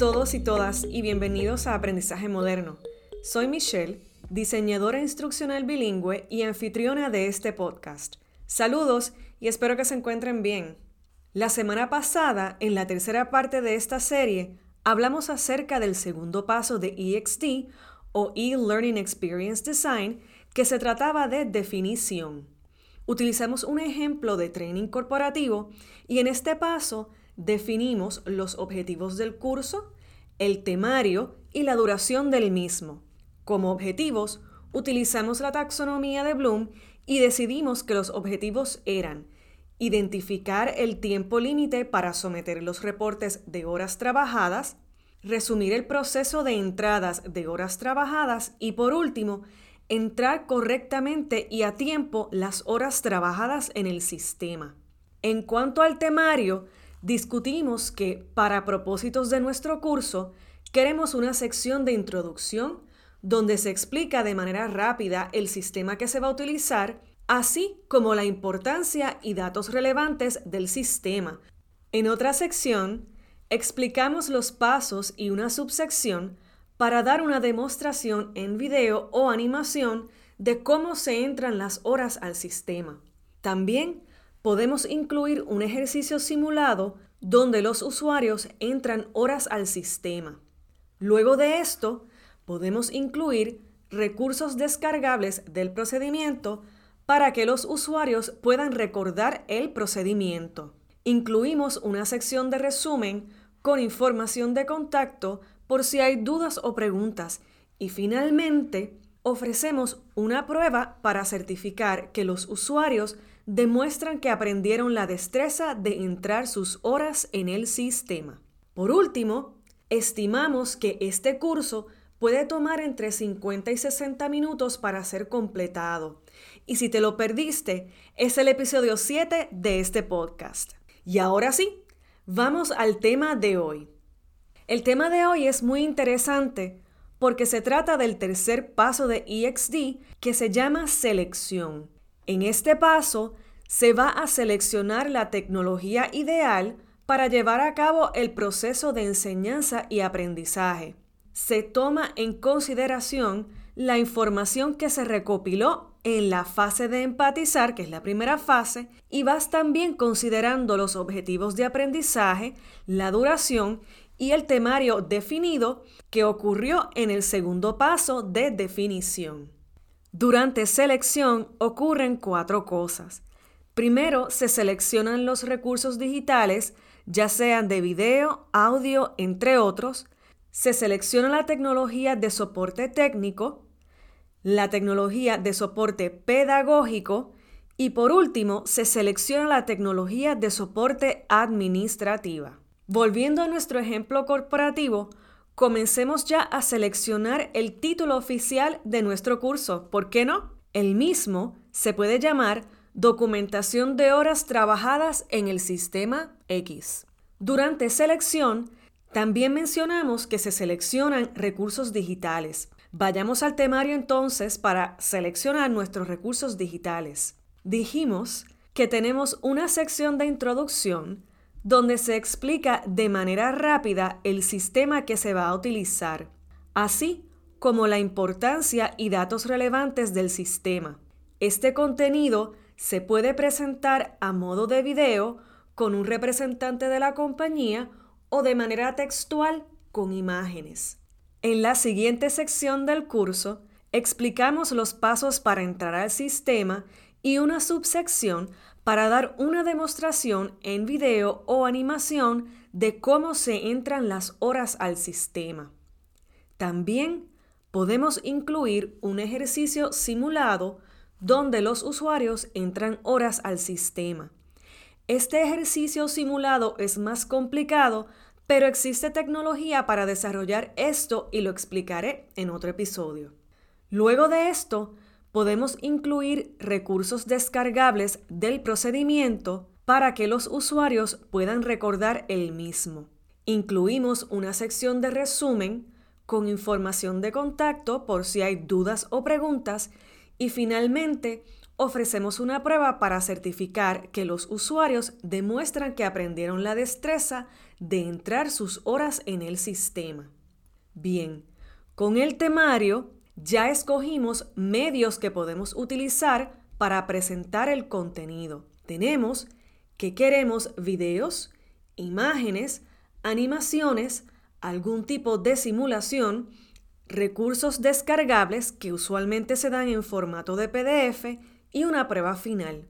todos y todas y bienvenidos a Aprendizaje Moderno. Soy Michelle, diseñadora instruccional bilingüe y anfitriona de este podcast. Saludos y espero que se encuentren bien. La semana pasada, en la tercera parte de esta serie, hablamos acerca del segundo paso de EXD o E-Learning Experience Design, que se trataba de definición. Utilizamos un ejemplo de training corporativo y en este paso definimos los objetivos del curso, el temario y la duración del mismo. Como objetivos, utilizamos la taxonomía de Bloom y decidimos que los objetivos eran identificar el tiempo límite para someter los reportes de horas trabajadas, resumir el proceso de entradas de horas trabajadas y por último, entrar correctamente y a tiempo las horas trabajadas en el sistema. En cuanto al temario, discutimos que para propósitos de nuestro curso queremos una sección de introducción donde se explica de manera rápida el sistema que se va a utilizar, así como la importancia y datos relevantes del sistema. En otra sección, explicamos los pasos y una subsección para dar una demostración en video o animación de cómo se entran las horas al sistema. También podemos incluir un ejercicio simulado donde los usuarios entran horas al sistema. Luego de esto, podemos incluir recursos descargables del procedimiento para que los usuarios puedan recordar el procedimiento. Incluimos una sección de resumen con información de contacto por si hay dudas o preguntas y finalmente ofrecemos una prueba para certificar que los usuarios demuestran que aprendieron la destreza de entrar sus horas en el sistema. Por último, estimamos que este curso puede tomar entre 50 y 60 minutos para ser completado. Y si te lo perdiste, es el episodio 7 de este podcast. Y ahora sí, vamos al tema de hoy. El tema de hoy es muy interesante porque se trata del tercer paso de EXD que se llama selección. En este paso se va a seleccionar la tecnología ideal para llevar a cabo el proceso de enseñanza y aprendizaje. Se toma en consideración la información que se recopiló en la fase de empatizar, que es la primera fase, y vas también considerando los objetivos de aprendizaje, la duración y el temario definido que ocurrió en el segundo paso de definición. Durante selección ocurren cuatro cosas. Primero, se seleccionan los recursos digitales, ya sean de video, audio, entre otros. Se selecciona la tecnología de soporte técnico, la tecnología de soporte pedagógico y por último, se selecciona la tecnología de soporte administrativa. Volviendo a nuestro ejemplo corporativo, comencemos ya a seleccionar el título oficial de nuestro curso. ¿Por qué no? El mismo se puede llamar Documentación de horas trabajadas en el sistema X. Durante selección, también mencionamos que se seleccionan recursos digitales. Vayamos al temario entonces para seleccionar nuestros recursos digitales. Dijimos que tenemos una sección de introducción donde se explica de manera rápida el sistema que se va a utilizar, así como la importancia y datos relevantes del sistema. Este contenido se puede presentar a modo de video con un representante de la compañía o de manera textual con imágenes. En la siguiente sección del curso explicamos los pasos para entrar al sistema y una subsección para dar una demostración en video o animación de cómo se entran las horas al sistema. También podemos incluir un ejercicio simulado donde los usuarios entran horas al sistema. Este ejercicio simulado es más complicado, pero existe tecnología para desarrollar esto y lo explicaré en otro episodio. Luego de esto, podemos incluir recursos descargables del procedimiento para que los usuarios puedan recordar el mismo. Incluimos una sección de resumen con información de contacto por si hay dudas o preguntas y finalmente ofrecemos una prueba para certificar que los usuarios demuestran que aprendieron la destreza de entrar sus horas en el sistema. Bien, con el temario ya escogimos medios que podemos utilizar para presentar el contenido. Tenemos que queremos videos, imágenes, animaciones, algún tipo de simulación, recursos descargables que usualmente se dan en formato de PDF y una prueba final.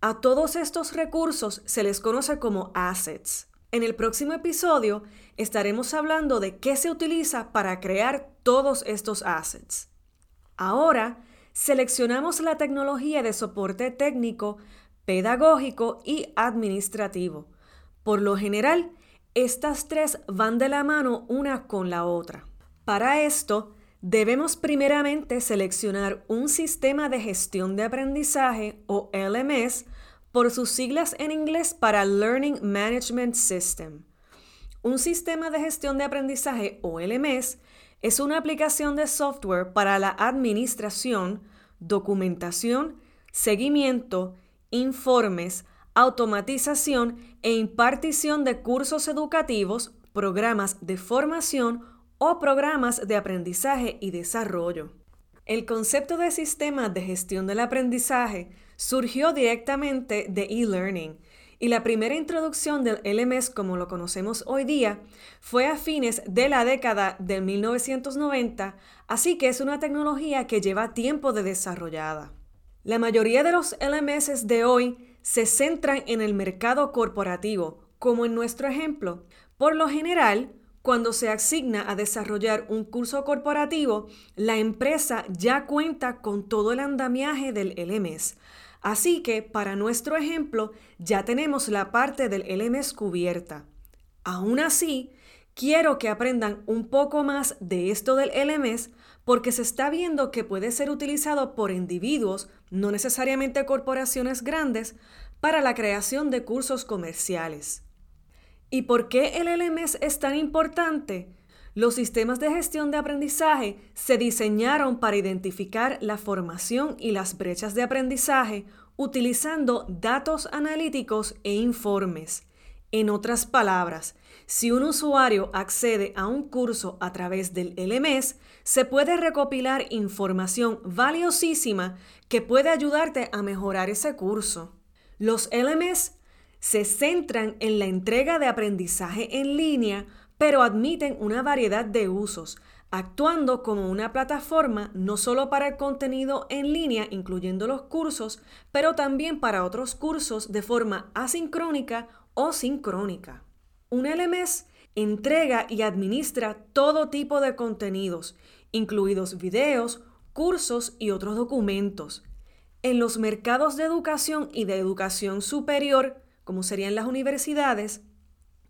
A todos estos recursos se les conoce como assets. En el próximo episodio estaremos hablando de qué se utiliza para crear todos estos assets. Ahora, seleccionamos la tecnología de soporte técnico, pedagógico y administrativo. Por lo general, estas tres van de la mano una con la otra. Para esto, debemos primeramente seleccionar un sistema de gestión de aprendizaje o LMS por sus siglas en inglés para Learning Management System. Un sistema de gestión de aprendizaje o LMS es una aplicación de software para la administración, documentación, seguimiento, informes, automatización e impartición de cursos educativos, programas de formación o programas de aprendizaje y desarrollo. El concepto de sistema de gestión del aprendizaje surgió directamente de e-learning y la primera introducción del LMS como lo conocemos hoy día fue a fines de la década de 1990, así que es una tecnología que lleva tiempo de desarrollada. La mayoría de los LMS de hoy se centran en el mercado corporativo, como en nuestro ejemplo. Por lo general, cuando se asigna a desarrollar un curso corporativo, la empresa ya cuenta con todo el andamiaje del LMS. Así que, para nuestro ejemplo, ya tenemos la parte del LMS cubierta. Aún así, quiero que aprendan un poco más de esto del LMS porque se está viendo que puede ser utilizado por individuos, no necesariamente corporaciones grandes, para la creación de cursos comerciales. ¿Y por qué el LMS es tan importante? Los sistemas de gestión de aprendizaje se diseñaron para identificar la formación y las brechas de aprendizaje utilizando datos analíticos e informes. En otras palabras, si un usuario accede a un curso a través del LMS, se puede recopilar información valiosísima que puede ayudarte a mejorar ese curso. Los LMS se centran en la entrega de aprendizaje en línea, pero admiten una variedad de usos, actuando como una plataforma no solo para el contenido en línea, incluyendo los cursos, pero también para otros cursos de forma asincrónica o sincrónica. Un LMS entrega y administra todo tipo de contenidos, incluidos videos, cursos y otros documentos. En los mercados de educación y de educación superior, como serían las universidades,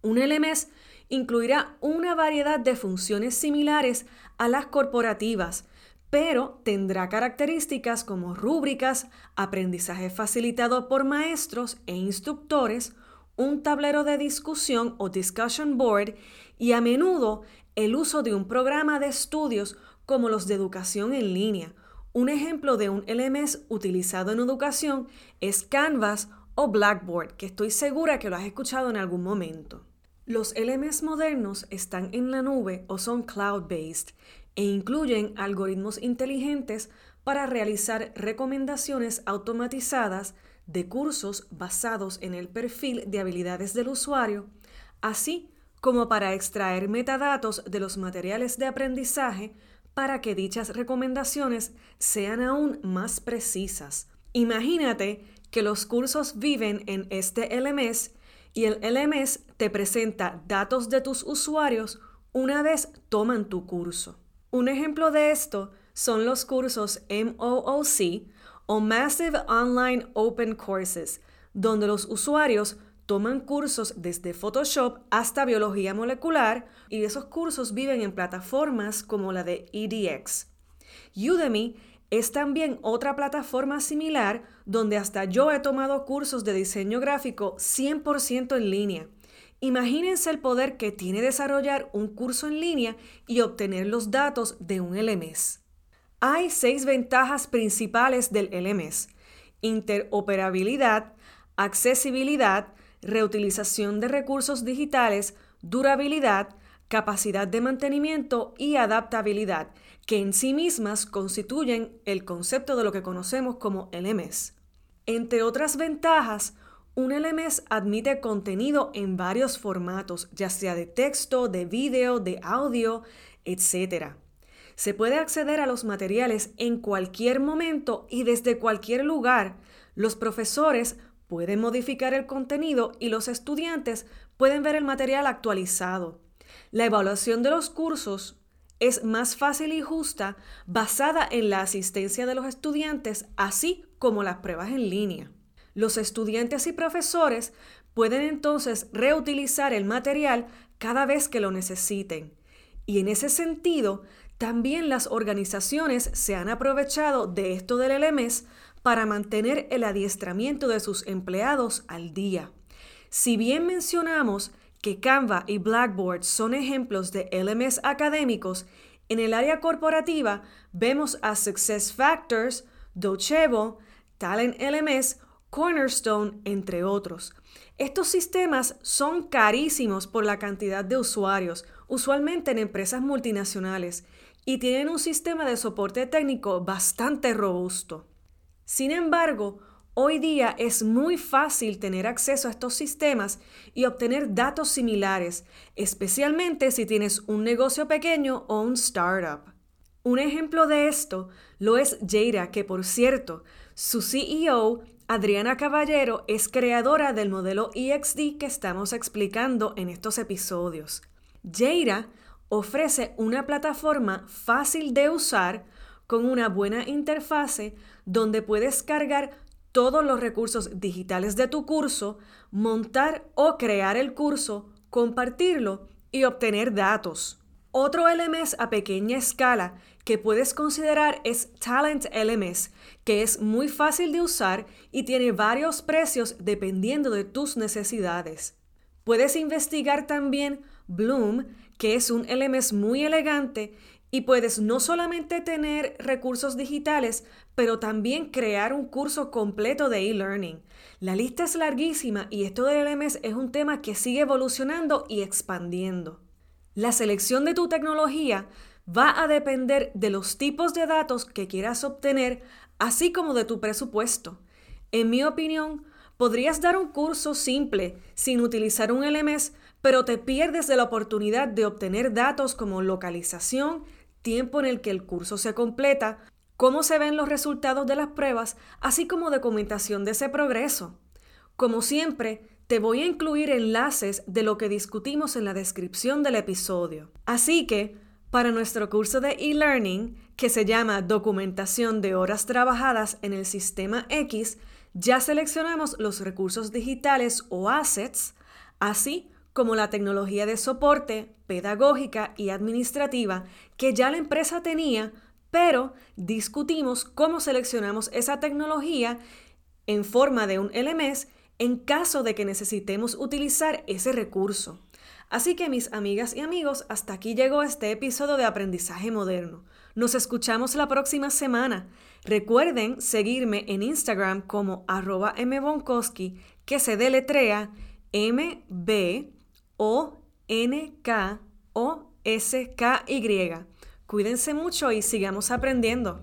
un LMS incluirá una variedad de funciones similares a las corporativas, pero tendrá características como rúbricas, aprendizaje facilitado por maestros e instructores, un tablero de discusión o discussion board y a menudo el uso de un programa de estudios como los de educación en línea. Un ejemplo de un LMS utilizado en educación es Canvas o Blackboard, que estoy segura que lo has escuchado en algún momento. Los LMS modernos están en la nube o son cloud-based e incluyen algoritmos inteligentes para realizar recomendaciones automatizadas de cursos basados en el perfil de habilidades del usuario, así como para extraer metadatos de los materiales de aprendizaje para que dichas recomendaciones sean aún más precisas. Imagínate que los cursos viven en este LMS y el LMS te presenta datos de tus usuarios una vez toman tu curso. Un ejemplo de esto son los cursos MOOC o Massive Online Open Courses, donde los usuarios toman cursos desde Photoshop hasta biología molecular y esos cursos viven en plataformas como la de EDX. Udemy es también otra plataforma similar donde hasta yo he tomado cursos de diseño gráfico 100% en línea. Imagínense el poder que tiene desarrollar un curso en línea y obtener los datos de un LMS. Hay seis ventajas principales del LMS interoperabilidad, accesibilidad, reutilización de recursos digitales, durabilidad, capacidad de mantenimiento y adaptabilidad, que en sí mismas constituyen el concepto de lo que conocemos como LMS. Entre otras ventajas, un LMS admite contenido en varios formatos, ya sea de texto, de vídeo, de audio, etc. Se puede acceder a los materiales en cualquier momento y desde cualquier lugar. Los profesores pueden modificar el contenido y los estudiantes pueden ver el material actualizado. La evaluación de los cursos es más fácil y justa basada en la asistencia de los estudiantes, así como las pruebas en línea. Los estudiantes y profesores pueden entonces reutilizar el material cada vez que lo necesiten. Y en ese sentido, también las organizaciones se han aprovechado de esto del LMS para mantener el adiestramiento de sus empleados al día. Si bien mencionamos que Canva y Blackboard son ejemplos de LMS académicos, en el área corporativa vemos a SuccessFactors, Docebo, Talent LMS, Cornerstone, entre otros. Estos sistemas son carísimos por la cantidad de usuarios, usualmente en empresas multinacionales, y tienen un sistema de soporte técnico bastante robusto. Sin embargo, Hoy día es muy fácil tener acceso a estos sistemas y obtener datos similares, especialmente si tienes un negocio pequeño o un startup. Un ejemplo de esto lo es Jada, que por cierto, su CEO, Adriana Caballero, es creadora del modelo EXD que estamos explicando en estos episodios. Jada ofrece una plataforma fácil de usar con una buena interfase donde puedes cargar todos los recursos digitales de tu curso, montar o crear el curso, compartirlo y obtener datos. Otro LMS a pequeña escala que puedes considerar es Talent LMS, que es muy fácil de usar y tiene varios precios dependiendo de tus necesidades. Puedes investigar también Bloom, que es un LMS muy elegante y puedes no solamente tener recursos digitales, pero también crear un curso completo de e-learning. La lista es larguísima y esto del LMS es un tema que sigue evolucionando y expandiendo. La selección de tu tecnología va a depender de los tipos de datos que quieras obtener, así como de tu presupuesto. En mi opinión, podrías dar un curso simple sin utilizar un LMS, pero te pierdes de la oportunidad de obtener datos como localización, tiempo en el que el curso se completa, cómo se ven los resultados de las pruebas, así como documentación de ese progreso. Como siempre, te voy a incluir enlaces de lo que discutimos en la descripción del episodio. Así que, para nuestro curso de e-learning, que se llama Documentación de horas trabajadas en el sistema X, ya seleccionamos los recursos digitales o assets, así como la tecnología de soporte, pedagógica y administrativa que ya la empresa tenía, pero discutimos cómo seleccionamos esa tecnología en forma de un LMS en caso de que necesitemos utilizar ese recurso. Así que mis amigas y amigos, hasta aquí llegó este episodio de Aprendizaje Moderno. Nos escuchamos la próxima semana. Recuerden seguirme en Instagram como arroba mbonkowski, que se deletrea MB o-N-K-O-S-K-Y. Cuídense mucho y sigamos aprendiendo.